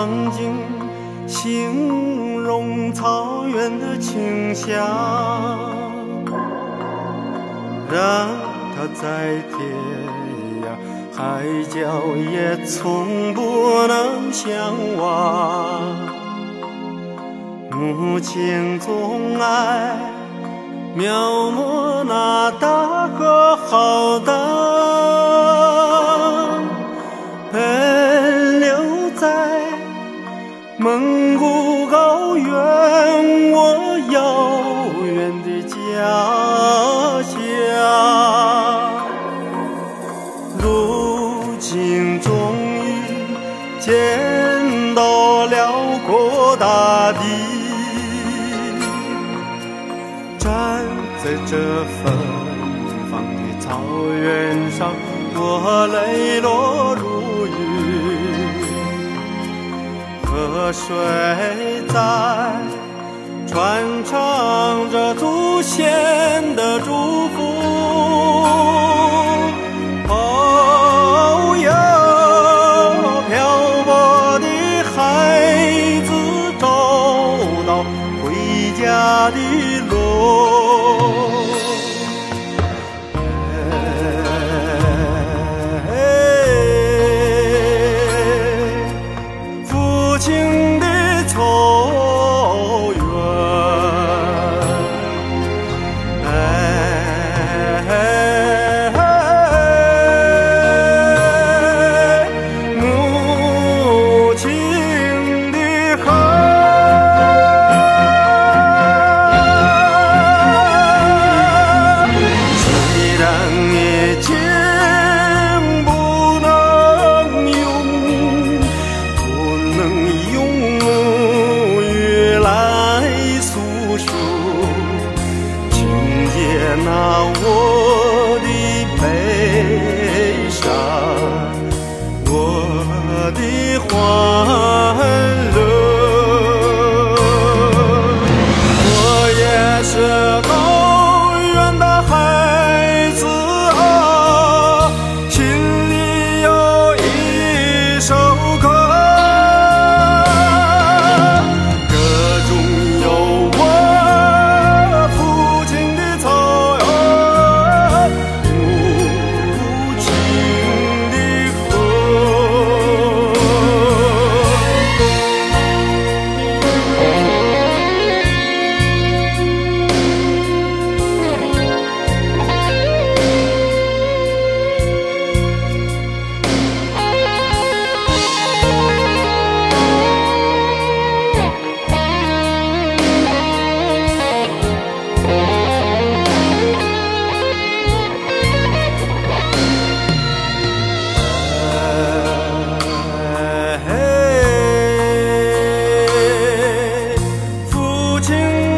曾经，形容草原的清香，让它在天涯海角也从不能相忘。母亲总爱描摹那大河浩荡，大地。站在这芬芳的草原上，我泪落如雨，河水在情。